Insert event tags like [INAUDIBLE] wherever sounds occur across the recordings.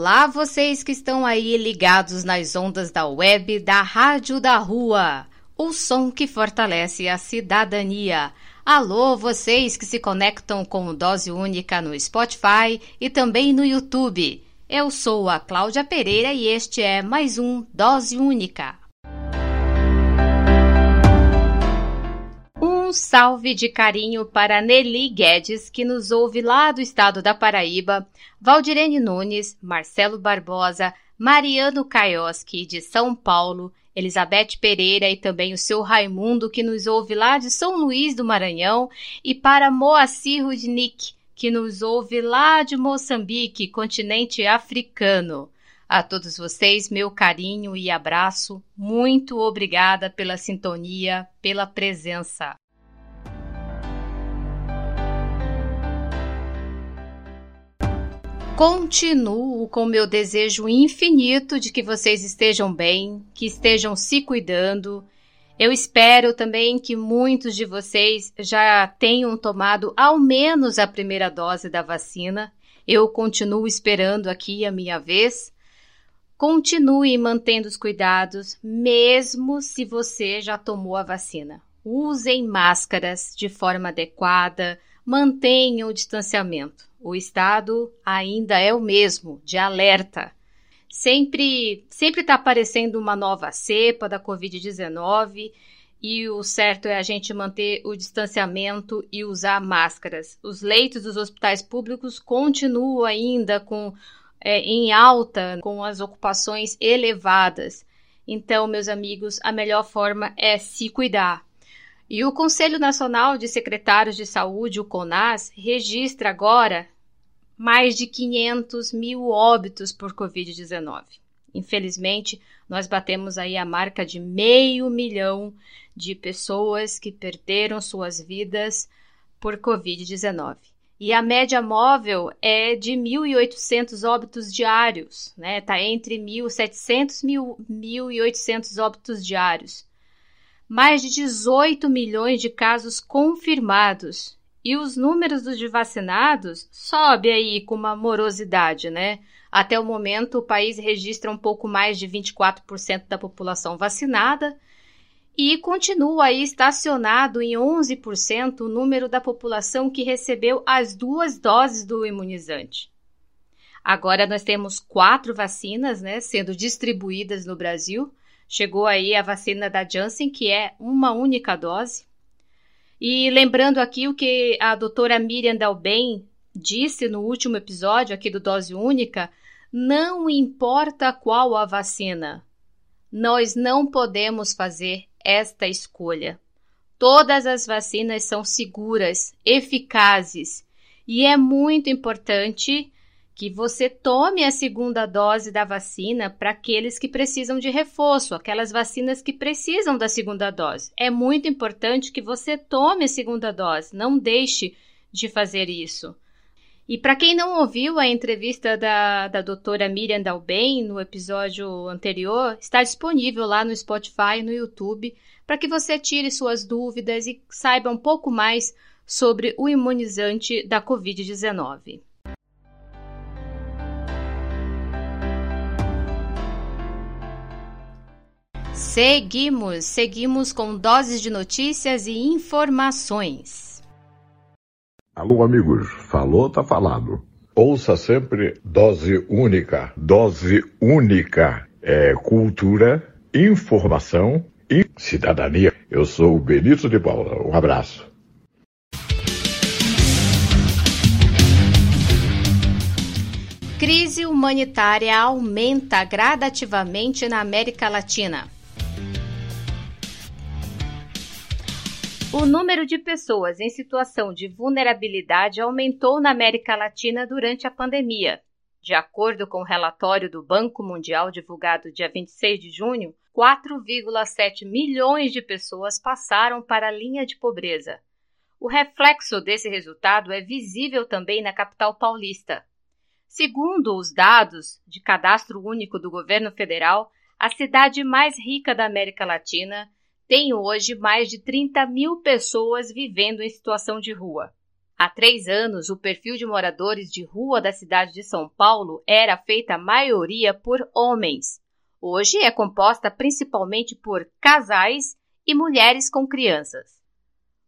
Olá, vocês que estão aí ligados nas ondas da web da Rádio da Rua, o som que fortalece a cidadania. Alô, vocês que se conectam com Dose Única no Spotify e também no YouTube. Eu sou a Cláudia Pereira e este é mais um Dose Única. Um salve de carinho para Nelly Guedes, que nos ouve lá do estado da Paraíba, Valdirene Nunes, Marcelo Barbosa, Mariano Kaioski, de São Paulo, Elizabeth Pereira e também o seu Raimundo, que nos ouve lá de São Luís do Maranhão, e para Moacir Rudnick, que nos ouve lá de Moçambique, continente africano. A todos vocês, meu carinho e abraço. Muito obrigada pela sintonia, pela presença. Continuo com meu desejo infinito de que vocês estejam bem, que estejam se cuidando. Eu espero também que muitos de vocês já tenham tomado ao menos a primeira dose da vacina. Eu continuo esperando aqui a minha vez. Continue mantendo os cuidados, mesmo se você já tomou a vacina. Usem máscaras de forma adequada, mantenham o distanciamento o estado ainda é o mesmo, de alerta. Sempre sempre está aparecendo uma nova cepa da Covid-19 e o certo é a gente manter o distanciamento e usar máscaras. Os leitos dos hospitais públicos continuam ainda com é, em alta, com as ocupações elevadas. Então, meus amigos, a melhor forma é se cuidar. E o Conselho Nacional de Secretários de Saúde, o CONAS, registra agora mais de 500 mil óbitos por Covid-19. Infelizmente, nós batemos aí a marca de meio milhão de pessoas que perderam suas vidas por Covid-19. E a média móvel é de 1.800 óbitos diários, né? Está entre 1.700 e 1.800 óbitos diários mais de 18 milhões de casos confirmados. E os números dos vacinados sobe aí com uma morosidade, né? Até o momento, o país registra um pouco mais de 24% da população vacinada e continua aí estacionado em 11% o número da população que recebeu as duas doses do imunizante. Agora nós temos quatro vacinas, né, sendo distribuídas no Brasil, Chegou aí a vacina da Janssen, que é uma única dose. E lembrando aqui o que a doutora Miriam Dalben disse no último episódio aqui do Dose Única, não importa qual a vacina, nós não podemos fazer esta escolha. Todas as vacinas são seguras, eficazes e é muito importante que você tome a segunda dose da vacina para aqueles que precisam de reforço, aquelas vacinas que precisam da segunda dose. É muito importante que você tome a segunda dose, não deixe de fazer isso. E para quem não ouviu a entrevista da, da doutora Miriam Dalben no episódio anterior, está disponível lá no Spotify no YouTube para que você tire suas dúvidas e saiba um pouco mais sobre o imunizante da Covid-19. Seguimos, seguimos com doses de notícias e informações. Alô, amigos, falou, tá falado. Ouça sempre dose única. Dose única é cultura, informação e cidadania. Eu sou o Benito de Paula. Um abraço. Crise humanitária aumenta gradativamente na América Latina. O número de pessoas em situação de vulnerabilidade aumentou na América Latina durante a pandemia. De acordo com o relatório do Banco Mundial divulgado dia 26 de junho, 4,7 milhões de pessoas passaram para a linha de pobreza. O reflexo desse resultado é visível também na capital paulista. Segundo os dados de Cadastro Único do Governo Federal, a cidade mais rica da América Latina tem hoje mais de 30 mil pessoas vivendo em situação de rua. Há três anos, o perfil de moradores de rua da cidade de São Paulo era feita a maioria por homens. Hoje é composta principalmente por casais e mulheres com crianças.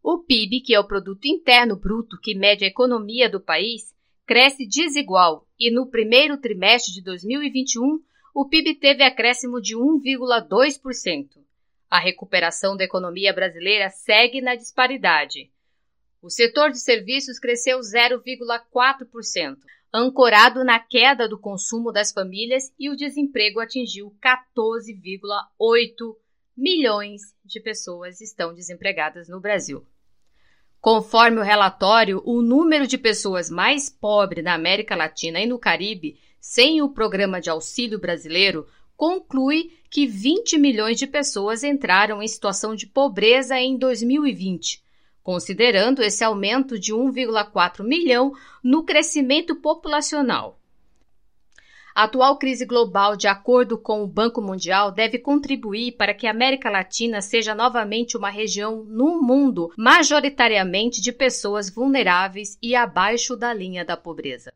O PIB, que é o produto interno bruto que mede a economia do país, cresce desigual e no primeiro trimestre de 2021 o PIB teve acréscimo de 1,2%. A recuperação da economia brasileira segue na disparidade. O setor de serviços cresceu 0,4%, ancorado na queda do consumo das famílias e o desemprego atingiu 14,8 milhões de pessoas estão desempregadas no Brasil. Conforme o relatório, o número de pessoas mais pobres na América Latina e no Caribe, sem o programa de auxílio brasileiro, conclui que 20 milhões de pessoas entraram em situação de pobreza em 2020, considerando esse aumento de 1,4 milhão no crescimento populacional. A atual crise global, de acordo com o Banco Mundial, deve contribuir para que a América Latina seja novamente uma região no mundo majoritariamente de pessoas vulneráveis e abaixo da linha da pobreza.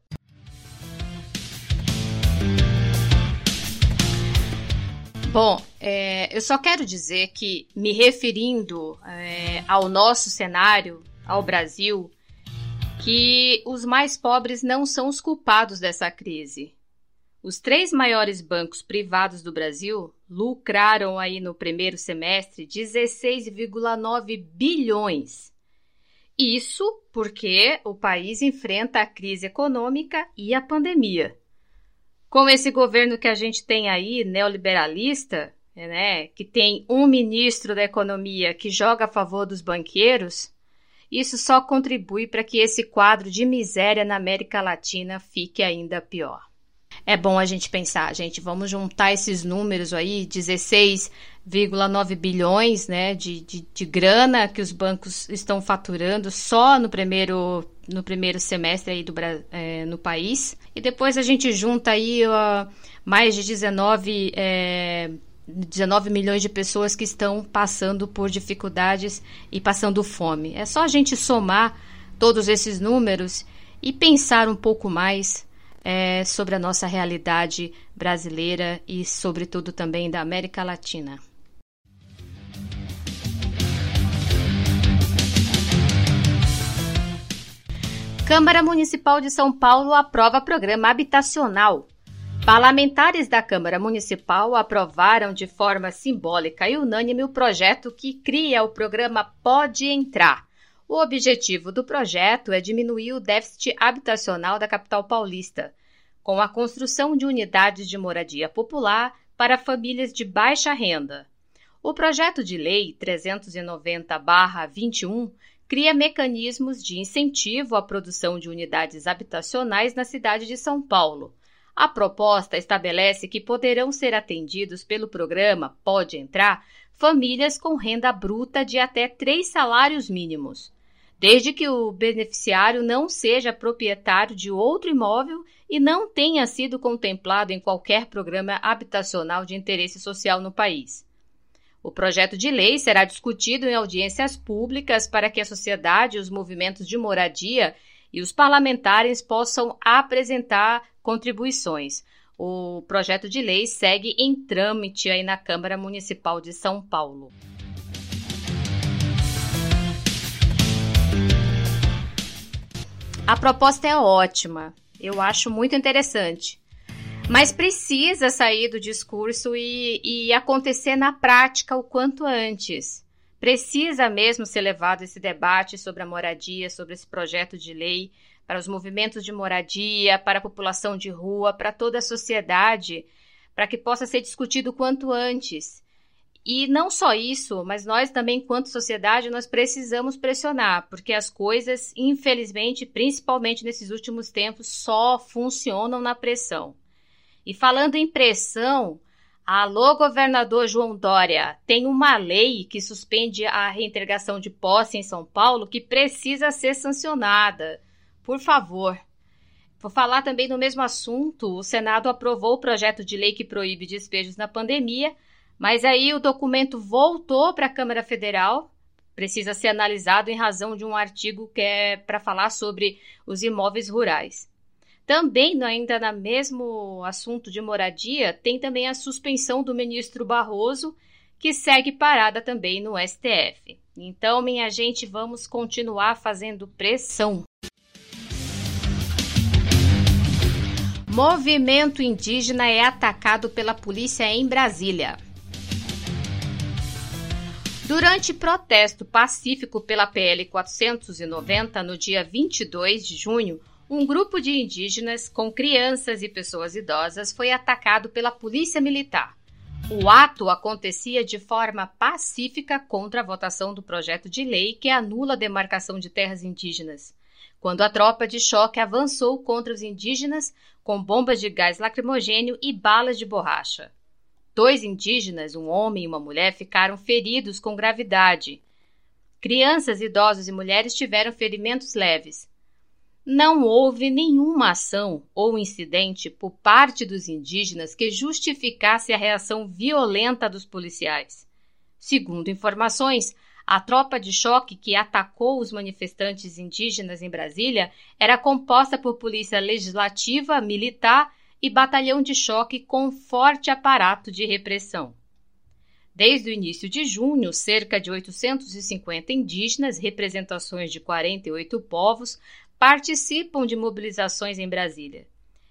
Bom, é, eu só quero dizer que, me referindo é, ao nosso cenário, ao Brasil, que os mais pobres não são os culpados dessa crise. Os três maiores bancos privados do Brasil lucraram aí no primeiro semestre 16,9 bilhões. Isso porque o país enfrenta a crise econômica e a pandemia com esse governo que a gente tem aí, neoliberalista, né, que tem um ministro da economia que joga a favor dos banqueiros, isso só contribui para que esse quadro de miséria na América Latina fique ainda pior. É bom a gente pensar, gente, vamos juntar esses números aí, 16,9 bilhões né, de, de, de grana que os bancos estão faturando só no primeiro no primeiro semestre aí do, é, no país. E depois a gente junta aí uh, mais de 19, é, 19 milhões de pessoas que estão passando por dificuldades e passando fome. É só a gente somar todos esses números e pensar um pouco mais é, sobre a nossa realidade brasileira e, sobretudo, também da América Latina. Câmara Municipal de São Paulo aprova programa habitacional. Parlamentares da Câmara Municipal aprovaram de forma simbólica e unânime o projeto que cria o programa Pode Entrar. O objetivo do projeto é diminuir o déficit habitacional da capital paulista, com a construção de unidades de moradia popular para famílias de baixa renda. O projeto de lei 390-21 cria mecanismos de incentivo à produção de unidades habitacionais na cidade de São Paulo. A proposta estabelece que poderão ser atendidos pelo programa Pode Entrar famílias com renda bruta de até três salários mínimos, desde que o beneficiário não seja proprietário de outro imóvel e não tenha sido contemplado em qualquer programa habitacional de interesse social no país. O projeto de lei será discutido em audiências públicas para que a sociedade, os movimentos de moradia e os parlamentares possam apresentar contribuições. O projeto de lei segue em trâmite aí na Câmara Municipal de São Paulo. A proposta é ótima, eu acho muito interessante. Mas precisa sair do discurso e, e acontecer na prática o quanto antes. Precisa mesmo ser levado esse debate sobre a moradia, sobre esse projeto de lei, para os movimentos de moradia, para a população de rua, para toda a sociedade, para que possa ser discutido quanto antes. E não só isso, mas nós também, enquanto sociedade, nós precisamos pressionar, porque as coisas, infelizmente, principalmente nesses últimos tempos, só funcionam na pressão. E falando em pressão, alô, governador João Dória, tem uma lei que suspende a reintegração de posse em São Paulo que precisa ser sancionada. Por favor. Vou falar também no mesmo assunto. O Senado aprovou o projeto de lei que proíbe despejos na pandemia mas aí o documento voltou para a Câmara Federal, precisa ser analisado em razão de um artigo que é para falar sobre os imóveis rurais. Também, ainda no mesmo assunto de moradia, tem também a suspensão do ministro Barroso, que segue parada também no STF. Então, minha gente, vamos continuar fazendo pressão. Movimento indígena é atacado pela polícia em Brasília. Durante protesto pacífico pela PL 490, no dia 22 de junho, um grupo de indígenas, com crianças e pessoas idosas, foi atacado pela polícia militar. O ato acontecia de forma pacífica contra a votação do projeto de lei que anula a demarcação de terras indígenas. Quando a tropa de choque avançou contra os indígenas com bombas de gás lacrimogênio e balas de borracha. Dois indígenas, um homem e uma mulher, ficaram feridos com gravidade. Crianças, idosos e mulheres tiveram ferimentos leves. Não houve nenhuma ação ou incidente por parte dos indígenas que justificasse a reação violenta dos policiais. Segundo informações, a tropa de choque que atacou os manifestantes indígenas em Brasília era composta por polícia legislativa, militar e batalhão de choque com forte aparato de repressão. Desde o início de junho, cerca de 850 indígenas, representações de 48 povos, participam de mobilizações em Brasília.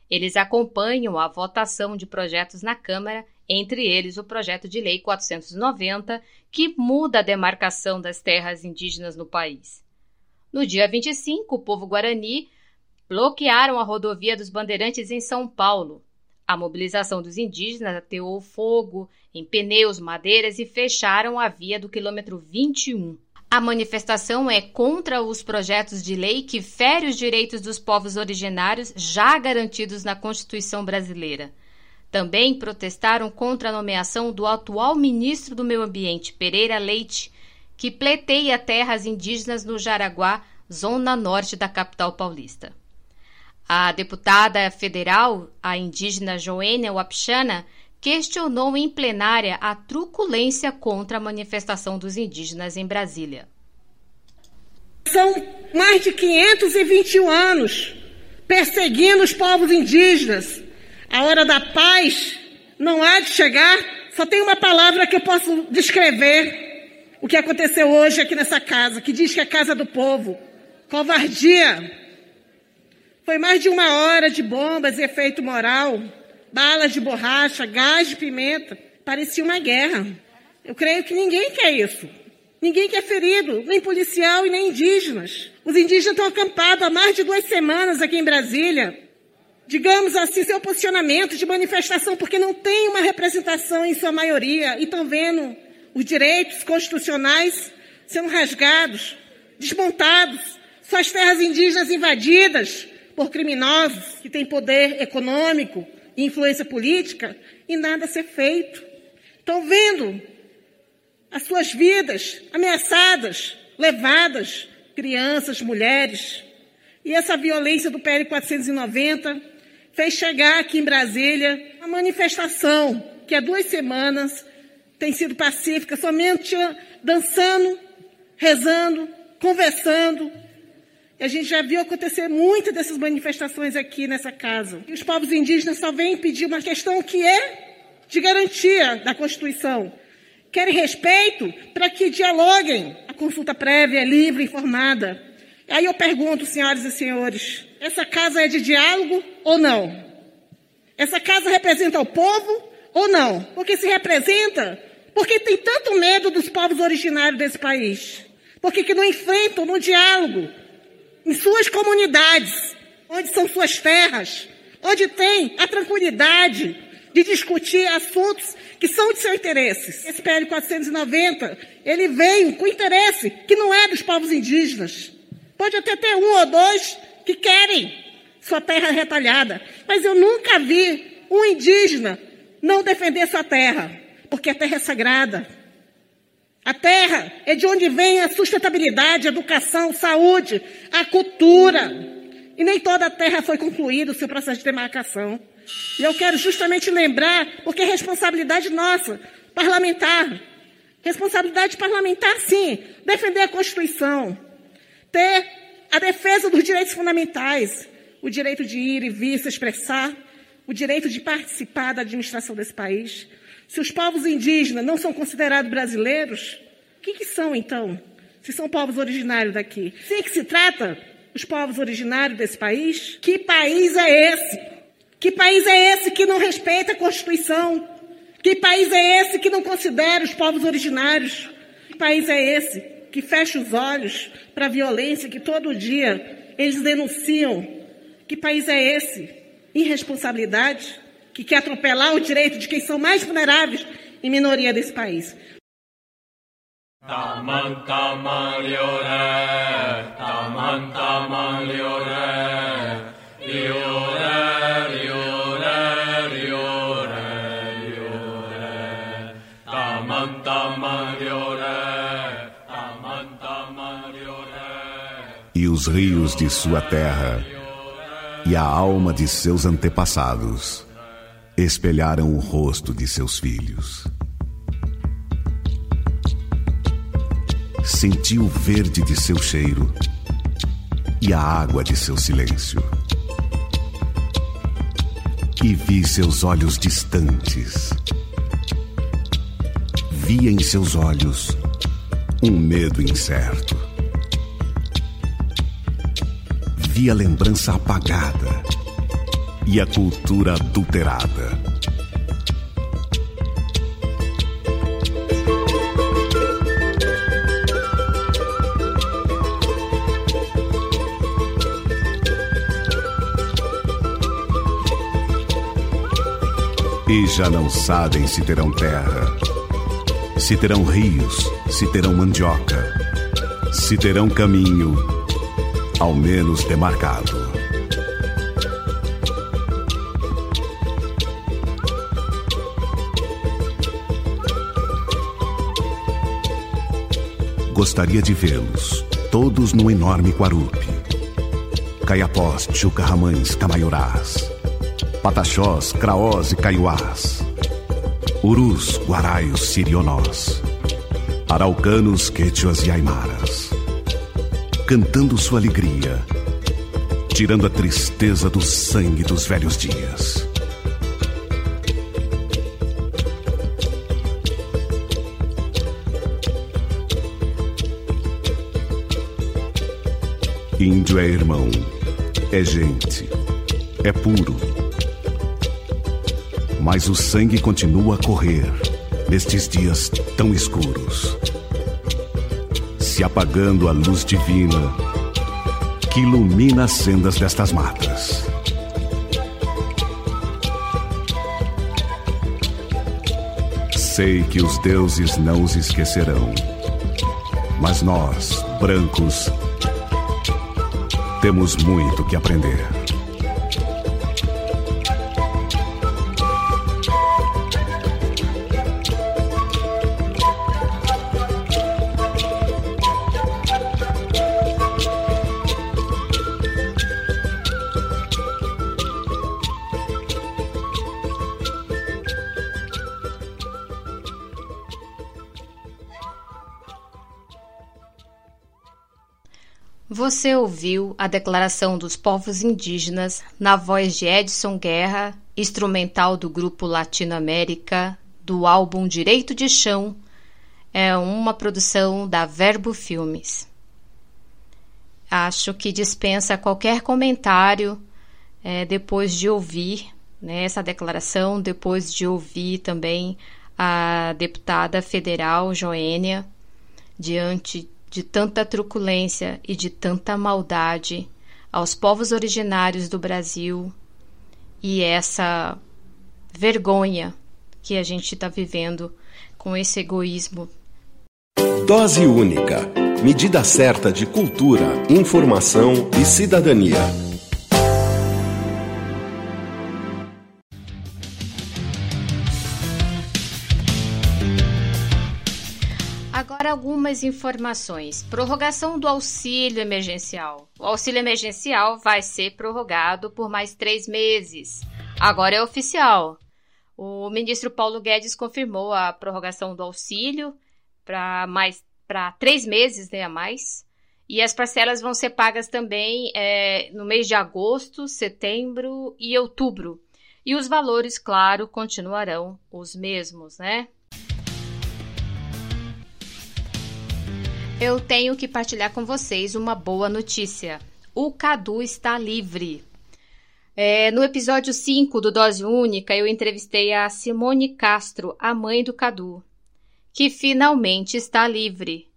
Eles acompanham a votação de projetos na Câmara, entre eles o projeto de lei 490, que muda a demarcação das terras indígenas no país. No dia 25, o povo guarani bloquearam a rodovia dos Bandeirantes em São Paulo. A mobilização dos indígenas ateou fogo em pneus, madeiras e fecharam a via do quilômetro 21. A manifestação é contra os projetos de lei que ferem os direitos dos povos originários já garantidos na Constituição brasileira. Também protestaram contra a nomeação do atual ministro do Meio Ambiente, Pereira Leite, que pleiteia terras indígenas no Jaraguá, zona norte da capital paulista. A deputada federal, a indígena Joênia Wapchana, questionou em plenária a truculência contra a manifestação dos indígenas em Brasília. São mais de 521 anos perseguindo os povos indígenas. A hora da paz não há de chegar. Só tem uma palavra que eu posso descrever o que aconteceu hoje aqui nessa casa, que diz que é a casa do povo. Covardia foi mais de uma hora de bombas e efeito moral, balas de borracha, gás de pimenta. Parecia uma guerra. Eu creio que ninguém quer isso. Ninguém quer ferido, nem policial e nem indígenas. Os indígenas estão acampados há mais de duas semanas aqui em Brasília. Digamos assim, seu posicionamento de manifestação, porque não tem uma representação em sua maioria e estão vendo os direitos constitucionais sendo rasgados, desmontados, suas terras indígenas invadidas, por criminosos que têm poder econômico e influência política e nada ser feito. Estão vendo as suas vidas ameaçadas, levadas, crianças, mulheres. E essa violência do PL 490 fez chegar aqui em Brasília uma manifestação que há duas semanas tem sido pacífica, somente dançando, rezando, conversando, e a gente já viu acontecer muitas dessas manifestações aqui nessa casa. E os povos indígenas só vêm pedir uma questão que é de garantia da Constituição. Querem respeito para que dialoguem. A consulta prévia é livre, informada. Aí eu pergunto, senhoras e senhores, essa casa é de diálogo ou não? Essa casa representa o povo ou não? Porque se representa, porque tem tanto medo dos povos originários desse país? Porque que não enfrentam no diálogo em suas comunidades, onde são suas terras, onde tem a tranquilidade de discutir assuntos que são de seu interesse. Esse PL 490, ele veio com interesse que não é dos povos indígenas. Pode até ter um ou dois que querem sua terra retalhada, mas eu nunca vi um indígena não defender sua terra, porque a terra é sagrada. A terra é de onde vem a sustentabilidade, a educação, saúde, a cultura. E nem toda a terra foi concluída o seu processo de demarcação. E eu quero justamente lembrar, porque é responsabilidade nossa, parlamentar. Responsabilidade parlamentar, sim, defender a Constituição, ter a defesa dos direitos fundamentais, o direito de ir e vir, se expressar, o direito de participar da administração desse país, se os povos indígenas não são considerados brasileiros, o que, que são então? Se são povos originários daqui. Se que se trata os povos originários desse país? Que país é esse? Que país é esse que não respeita a Constituição? Que país é esse que não considera os povos originários? Que país é esse que fecha os olhos para a violência que todo dia eles denunciam? Que país é esse? Irresponsabilidade? Que quer atropelar o direito de quem são mais vulneráveis em minoria desse país. E os rios de sua terra, e a alma de seus antepassados espelharam o rosto de seus filhos. Senti o verde de seu cheiro e a água de seu silêncio. E vi seus olhos distantes. Vi em seus olhos um medo incerto. Vi a lembrança apagada e a cultura adulterada. E já não sabem se terão terra, se terão rios, se terão mandioca, se terão caminho, ao menos demarcado. Gostaria de vê-los, todos no enorme Guarupi. Caiapós, Chucarramães, Camaiorás. Pataxós, Craós e Caiuás. Urus, Guaraios, Sirionós. Araucanos, Quechuas e Aimaras. Cantando sua alegria, tirando a tristeza do sangue dos velhos dias. Índio é irmão, é gente, é puro. Mas o sangue continua a correr nestes dias tão escuros, se apagando a luz divina que ilumina as sendas destas matas. Sei que os deuses não os esquecerão, mas nós, brancos, temos muito que aprender. Você ouviu a declaração dos povos indígenas na voz de Edson Guerra, instrumental do grupo Latinoamérica, do álbum Direito de Chão, é uma produção da Verbo Filmes. Acho que dispensa qualquer comentário é, depois de ouvir né, essa declaração, depois de ouvir também a deputada federal Joênia diante de tanta truculência e de tanta maldade aos povos originários do Brasil e essa vergonha que a gente está vivendo com esse egoísmo. Dose única. Medida certa de cultura, informação e cidadania. Algumas informações. Prorrogação do auxílio emergencial. O auxílio emergencial vai ser prorrogado por mais três meses. Agora é oficial. O ministro Paulo Guedes confirmou a prorrogação do auxílio para mais para três meses né, a mais. E as parcelas vão ser pagas também é, no mês de agosto, setembro e outubro. E os valores, claro, continuarão os mesmos, né? Eu tenho que partilhar com vocês uma boa notícia. O Cadu está livre. É, no episódio 5 do Dose Única, eu entrevistei a Simone Castro, a mãe do Cadu, que finalmente está livre.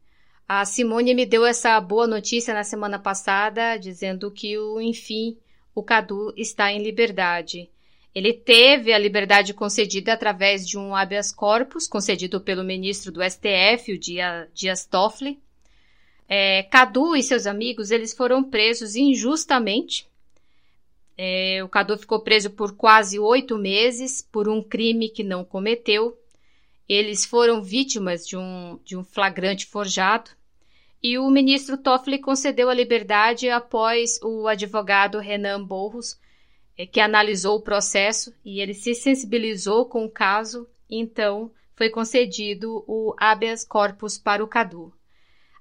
A Simone me deu essa boa notícia na semana passada, dizendo que, enfim, o Cadu está em liberdade. Ele teve a liberdade concedida através de um habeas corpus concedido pelo ministro do STF, o Dias Toffoli, é, Cadu e seus amigos eles foram presos injustamente. É, o Cadu ficou preso por quase oito meses por um crime que não cometeu. Eles foram vítimas de um, de um flagrante forjado. E o ministro Toffoli concedeu a liberdade após o advogado Renan Borros, é, que analisou o processo e ele se sensibilizou com o caso, então foi concedido o habeas corpus para o Cadu.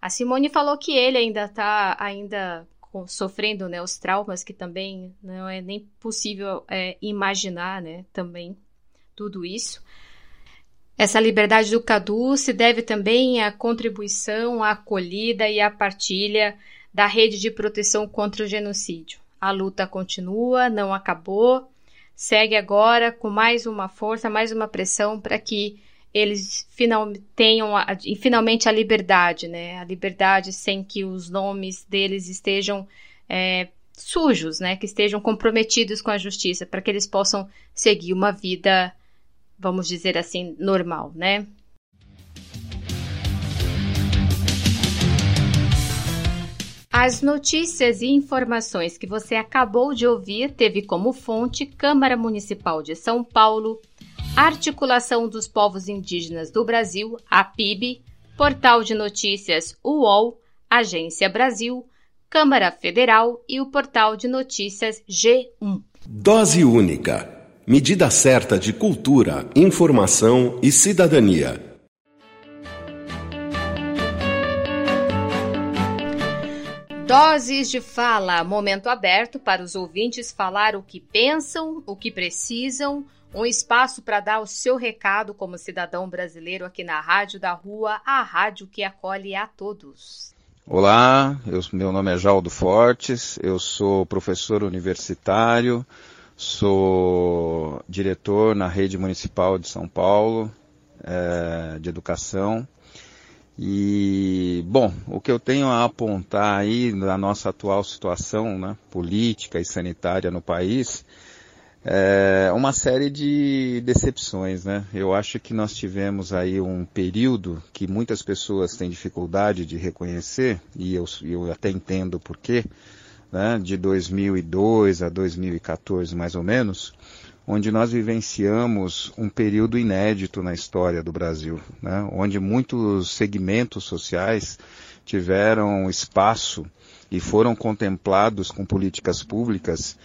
A Simone falou que ele ainda está ainda sofrendo né, os traumas que também não é nem possível é, imaginar né, também tudo isso. Essa liberdade do Cadu se deve também à contribuição, à acolhida e à partilha da rede de proteção contra o genocídio. A luta continua, não acabou, segue agora com mais uma força, mais uma pressão para que eles final, tenham a, finalmente a liberdade, né? A liberdade sem que os nomes deles estejam é, sujos, né? Que estejam comprometidos com a justiça, para que eles possam seguir uma vida, vamos dizer assim, normal, né? As notícias e informações que você acabou de ouvir teve como fonte Câmara Municipal de São Paulo, Articulação dos Povos Indígenas do Brasil, a PIB, Portal de Notícias UOL, Agência Brasil, Câmara Federal e o Portal de Notícias G1. Dose única. Medida certa de cultura, informação e cidadania. Doses de fala, momento aberto para os ouvintes falar o que pensam, o que precisam um espaço para dar o seu recado como cidadão brasileiro aqui na Rádio da Rua, a rádio que acolhe a todos. Olá, eu, meu nome é Jaldo Fortes, eu sou professor universitário, sou diretor na rede municipal de São Paulo é, de educação. E, bom, o que eu tenho a apontar aí na nossa atual situação né, política e sanitária no país é, uma série de decepções, né? Eu acho que nós tivemos aí um período que muitas pessoas têm dificuldade de reconhecer, e eu, eu até entendo por quê, né? de 2002 a 2014 mais ou menos, onde nós vivenciamos um período inédito na história do Brasil, né? onde muitos segmentos sociais tiveram espaço e foram contemplados com políticas públicas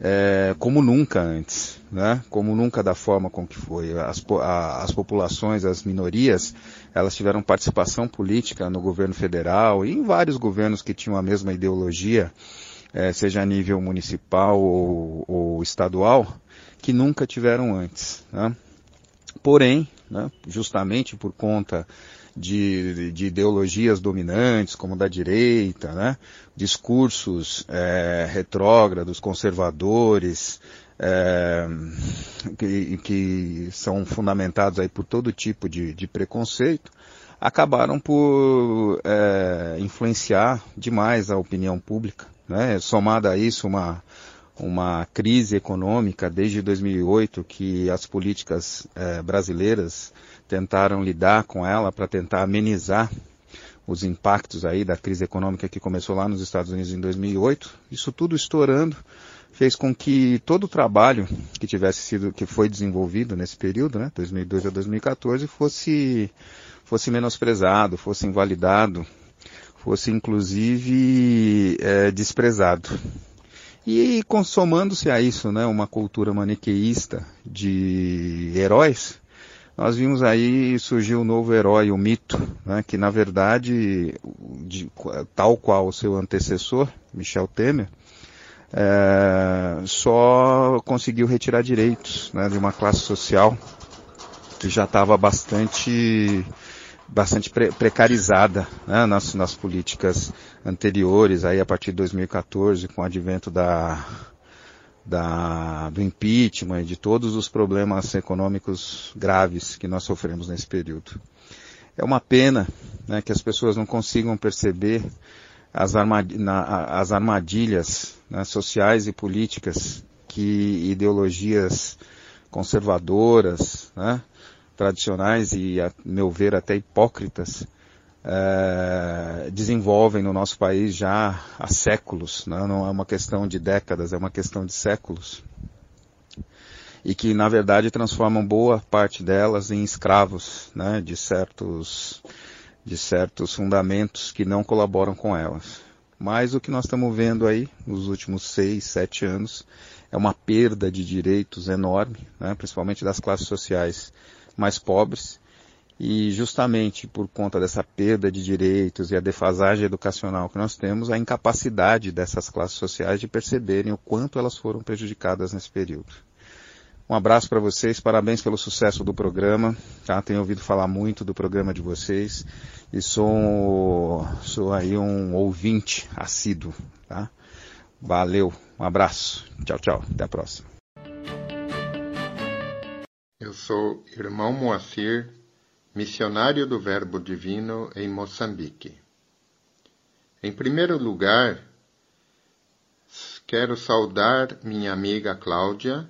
é, como nunca antes, né? como nunca da forma com que foi. As, a, as populações, as minorias, elas tiveram participação política no governo federal e em vários governos que tinham a mesma ideologia, é, seja a nível municipal ou, ou estadual, que nunca tiveram antes. Né? Porém, né, justamente por conta de, de ideologias dominantes, como da direita, né? discursos é, retrógrados, conservadores, é, que, que, são fundamentados aí por todo tipo de, de preconceito, acabaram por é, influenciar demais a opinião pública. Né? Somada a isso, uma, uma crise econômica desde 2008 que as políticas eh, brasileiras tentaram lidar com ela para tentar amenizar os impactos aí da crise econômica que começou lá nos Estados Unidos em 2008. Isso tudo estourando fez com que todo o trabalho que tivesse sido que foi desenvolvido nesse período, né, 2002 a 2014, fosse fosse menosprezado, fosse invalidado, fosse inclusive é, desprezado. E consomando-se a isso, né, uma cultura maniqueísta de heróis, nós vimos aí surgir um novo herói, o mito, né, que na verdade, de, tal qual o seu antecessor, Michel Temer, é, só conseguiu retirar direitos né, de uma classe social que já estava bastante bastante pre precarizada né, nas, nas políticas anteriores, aí a partir de 2014, com o advento da, da, do impeachment e de todos os problemas econômicos graves que nós sofremos nesse período. É uma pena né, que as pessoas não consigam perceber as, armadilhas né, sociais e políticas que ideologias conservadoras, né, tradicionais e, a meu ver, até hipócritas, é, desenvolvem no nosso país já há séculos, né? não é uma questão de décadas, é uma questão de séculos. E que, na verdade, transformam boa parte delas em escravos né? de, certos, de certos fundamentos que não colaboram com elas. Mas o que nós estamos vendo aí nos últimos seis, sete anos é uma perda de direitos enorme, né? principalmente das classes sociais mais pobres, e justamente por conta dessa perda de direitos e a defasagem educacional que nós temos, a incapacidade dessas classes sociais de perceberem o quanto elas foram prejudicadas nesse período. Um abraço para vocês, parabéns pelo sucesso do programa. Tá? Tenho ouvido falar muito do programa de vocês e sou, sou aí um ouvinte assíduo. Tá? Valeu, um abraço. Tchau, tchau. Até a próxima. Eu sou irmão Moacir missionário do Verbo Divino em Moçambique. Em primeiro lugar, quero saudar minha amiga Cláudia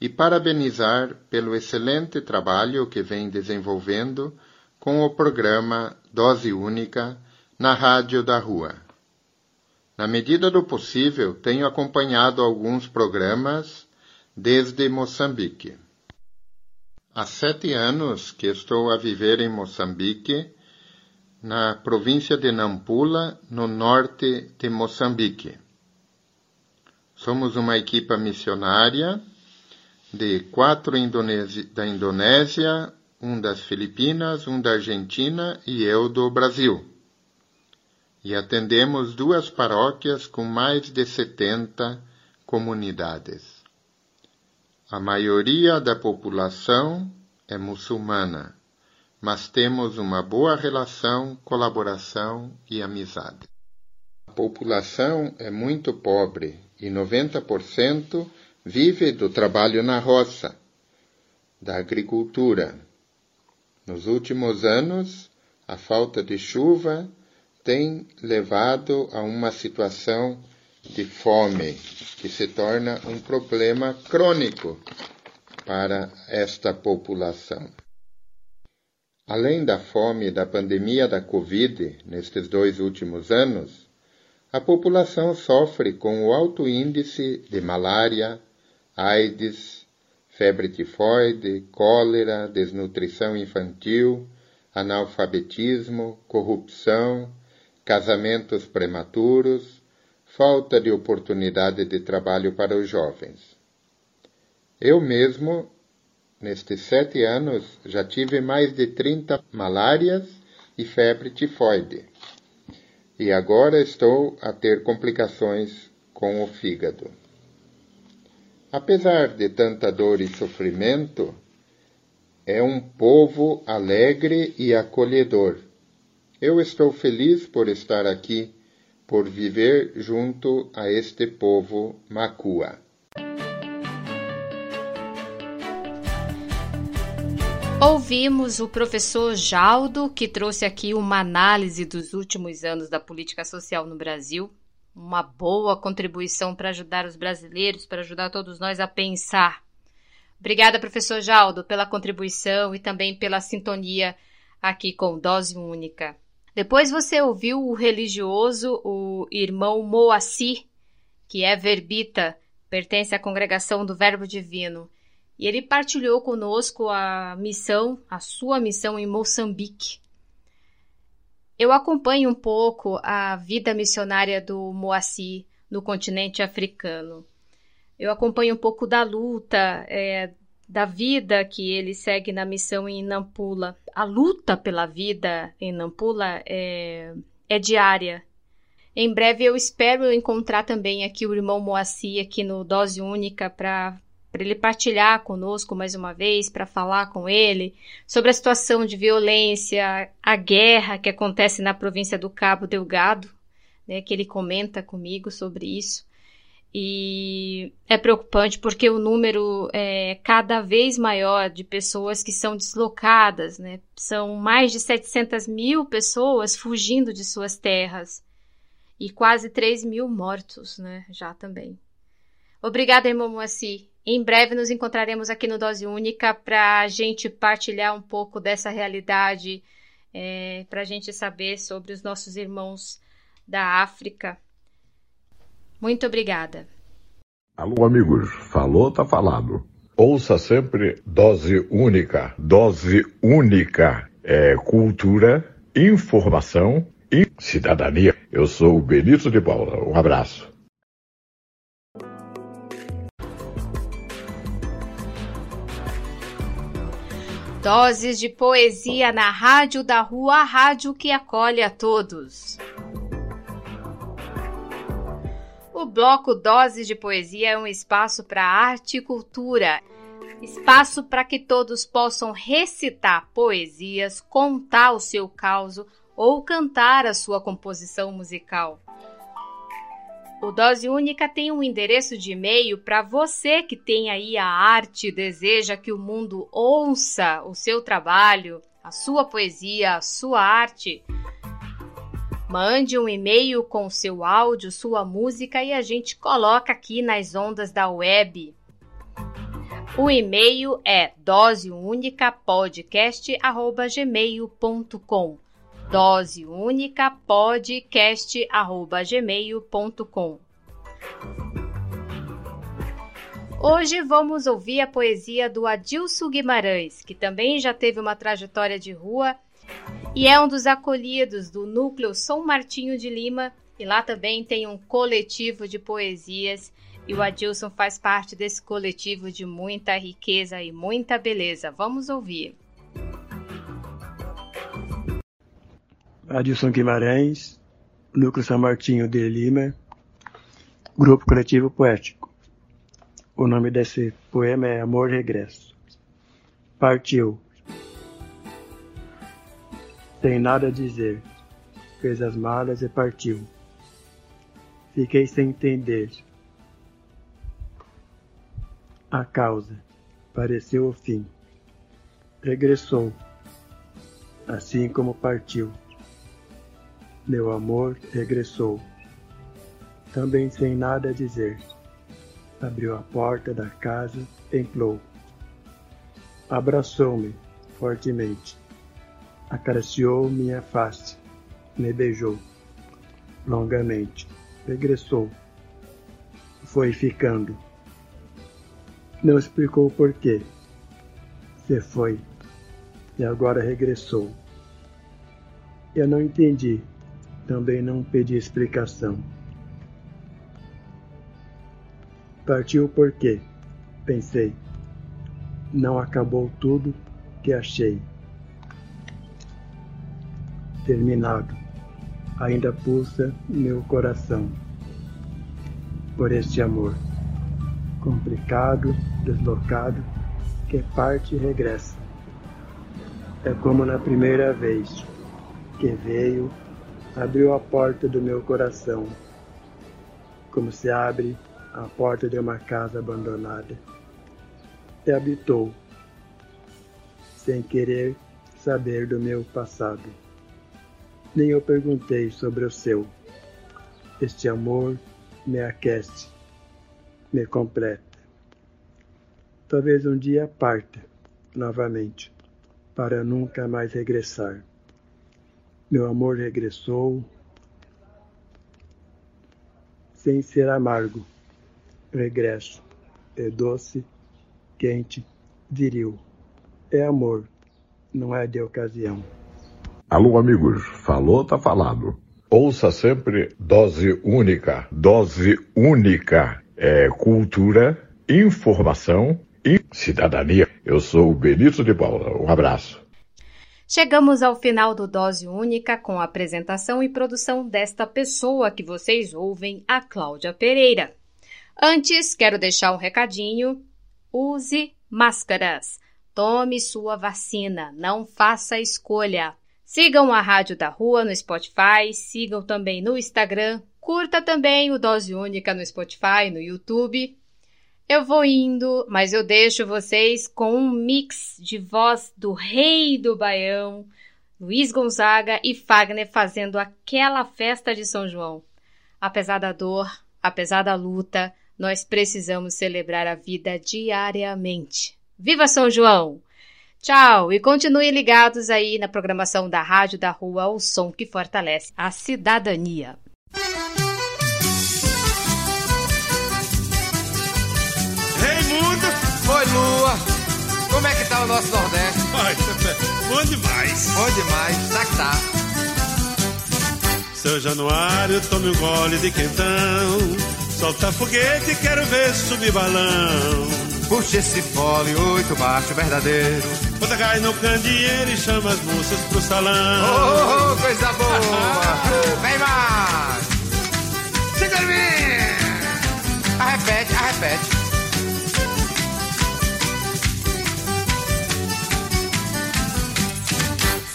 e parabenizar pelo excelente trabalho que vem desenvolvendo com o programa Dose Única na Rádio da Rua. Na medida do possível, tenho acompanhado alguns programas desde Moçambique. Há sete anos que estou a viver em Moçambique, na província de Nampula, no norte de Moçambique. Somos uma equipa missionária de quatro da Indonésia, um das Filipinas, um da Argentina e eu do Brasil. E atendemos duas paróquias com mais de 70 comunidades. A maioria da população é muçulmana, mas temos uma boa relação, colaboração e amizade. A população é muito pobre e 90% vive do trabalho na roça, da agricultura. Nos últimos anos, a falta de chuva tem levado a uma situação de fome, que se torna um problema crônico para esta população. Além da fome e da pandemia da Covid nestes dois últimos anos, a população sofre com o alto índice de malária, AIDS, febre tifoide, cólera, desnutrição infantil, analfabetismo, corrupção, casamentos prematuros, falta de oportunidade de trabalho para os jovens. Eu mesmo, nestes sete anos, já tive mais de 30 malárias e febre tifoide. E agora estou a ter complicações com o fígado. Apesar de tanta dor e sofrimento, é um povo alegre e acolhedor. Eu estou feliz por estar aqui por viver junto a este povo Macua. Ouvimos o professor Jaldo, que trouxe aqui uma análise dos últimos anos da política social no Brasil. uma boa contribuição para ajudar os brasileiros, para ajudar todos nós a pensar. Obrigada, professor Jaldo, pela contribuição e também pela sintonia aqui com Dose Única. Depois você ouviu o religioso, o irmão Moacir, que é verbita, pertence à congregação do Verbo Divino. E ele partilhou conosco a missão, a sua missão em Moçambique. Eu acompanho um pouco a vida missionária do Moacir no continente africano. Eu acompanho um pouco da luta, é, da vida que ele segue na missão em Nampula. A luta pela vida em Nampula é, é diária. Em breve eu espero encontrar também aqui o irmão Moacir aqui no Dose Única para para ele partilhar conosco mais uma vez, para falar com ele sobre a situação de violência, a guerra que acontece na província do Cabo Delgado, né, que ele comenta comigo sobre isso. E é preocupante porque o número é cada vez maior de pessoas que são deslocadas, né? São mais de 700 mil pessoas fugindo de suas terras e quase 3 mil mortos, né? Já também. Obrigada, irmão Moacir. Em breve nos encontraremos aqui no Dose Única para a gente partilhar um pouco dessa realidade, é, para a gente saber sobre os nossos irmãos da África muito obrigada. Alô, amigos. Falou, tá falado. Ouça sempre dose única. Dose única. É cultura, informação e cidadania. Eu sou o Benito de Paula. Um abraço. Doses de poesia na Rádio da Rua, a rádio que acolhe a todos. O bloco Doses de Poesia é um espaço para arte e cultura. Espaço para que todos possam recitar poesias, contar o seu caos ou cantar a sua composição musical. O Dose Única tem um endereço de e-mail para você que tem aí a arte e deseja que o mundo ouça o seu trabalho, a sua poesia, a sua arte. Mande um e-mail com seu áudio, sua música e a gente coloca aqui nas ondas da web. O e-mail é doseúnicapodcast@gmail.com. doseúnicapodcast@gmail.com. Hoje vamos ouvir a poesia do Adilson Guimarães, que também já teve uma trajetória de rua e é um dos acolhidos do núcleo São Martinho de Lima. E lá também tem um coletivo de poesias. E o Adilson faz parte desse coletivo de muita riqueza e muita beleza. Vamos ouvir. Adilson Guimarães, Núcleo São Martinho de Lima, Grupo Coletivo Poético. O nome desse poema é Amor Regresso. Partiu sem nada a dizer. Fez as malas e partiu. Fiquei sem entender. A causa. Pareceu o fim. Regressou. Assim como partiu. Meu amor regressou. Também sem nada a dizer. Abriu a porta da casa, templou. Abraçou-me fortemente acariciou minha face, me beijou longamente, regressou, foi ficando. Não explicou o porquê. Se foi e agora regressou. Eu não entendi, também não pedi explicação. Partiu por quê? Pensei. Não acabou tudo que achei terminado, ainda pulsa meu coração por este amor, complicado, deslocado, que parte e regressa. É como na primeira vez que veio, abriu a porta do meu coração, como se abre a porta de uma casa abandonada, e habitou, sem querer saber do meu passado nem eu perguntei sobre o seu. Este amor me aquece, me completa. Talvez um dia parta novamente, para nunca mais regressar. Meu amor regressou sem ser amargo. Regresso. É doce, quente, viril. É amor, não é de ocasião. Alô, amigos. Falou, tá falado. Ouça sempre dose única. Dose única. É cultura, informação e cidadania. Eu sou o Benito de Paula. Um abraço. Chegamos ao final do Dose Única com a apresentação e produção desta pessoa que vocês ouvem, a Cláudia Pereira. Antes, quero deixar um recadinho. Use máscaras. Tome sua vacina. Não faça escolha. Sigam a Rádio da Rua no Spotify, sigam também no Instagram, curta também o Dose Única no Spotify, no YouTube. Eu vou indo, mas eu deixo vocês com um mix de voz do rei do Baião, Luiz Gonzaga e Fagner fazendo aquela festa de São João. Apesar da dor, apesar da luta, nós precisamos celebrar a vida diariamente. Viva São João! Tchau e continuem ligados aí na programação da Rádio da Rua, o som que fortalece a cidadania. Oi, Lua. Como é que tá o nosso Nordeste? Ai, bom demais. Bom demais, tá que tá. Seu Januário, tome um gole de quentão. Solta foguete, quero ver subir balão. Puxa esse fole, oito baixo, verdadeiro. Bota cai no candeeiro e chama as moças pro salão. Oh, oh coisa boa. [LAUGHS] Vem mais. Chega em mim. Arrepete, arrepete.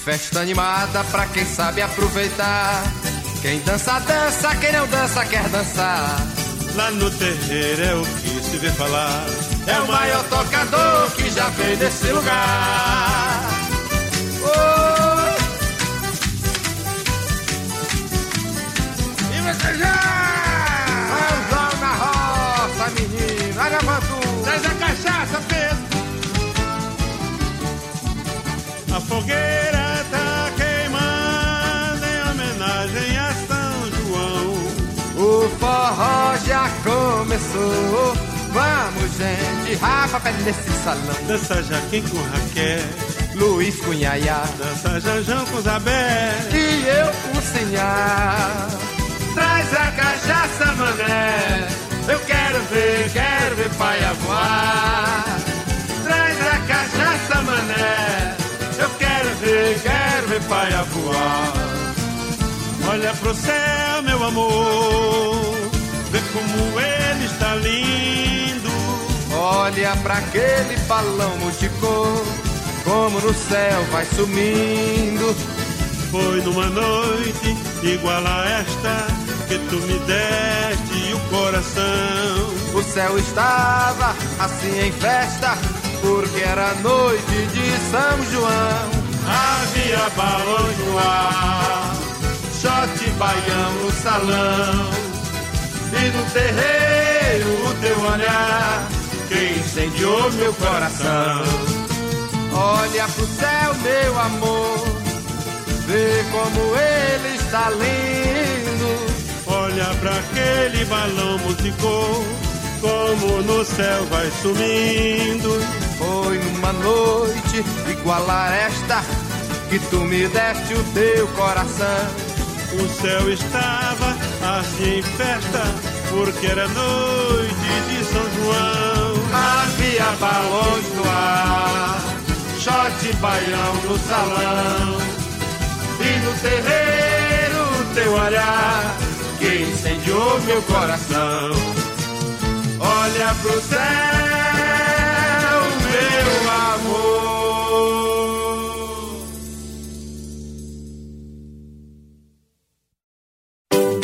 Festa animada pra quem sabe aproveitar. Quem dança, dança, quem não dança, quer dançar. Lá no terreiro é o que se vê falar. É o maior tocador que já veio desse lugar. Oh. E você já? Vai na roça, menino. Olha. Traz a cachaça, Pedro. A fogueira forró já começou. Vamos, gente, rapa pé nesse salão. Dança Jaquim com Raquel. Luiz com Yaya. Dança Janjão com Zabé. E eu com Sinhá. Traz a cachaça, mané. Eu quero ver, quero ver paia voar. Traz a cachaça, mané. Eu quero ver, quero ver paia voar. Olha pro céu, meu amor, como ele está lindo. Olha para aquele balão multicor, como no céu vai sumindo. Foi numa noite igual a esta que tu me deste o coração. O céu estava assim em festa, porque era noite de São João. Havia balões no ar shot baião no salão E no terreiro o teu olhar Que incendiou meu coração. Olha pro céu meu amor Vê como ele está lindo. Olha pra aquele balão musicou Como no céu vai sumindo. Foi numa noite igual a esta que tu me deste o teu coração. O céu estava assim em festa, porque era noite de São João. Havia balões no ar, shot baião no salão. E no terreiro teu olhar, que incendiou meu coração. Olha pro céu,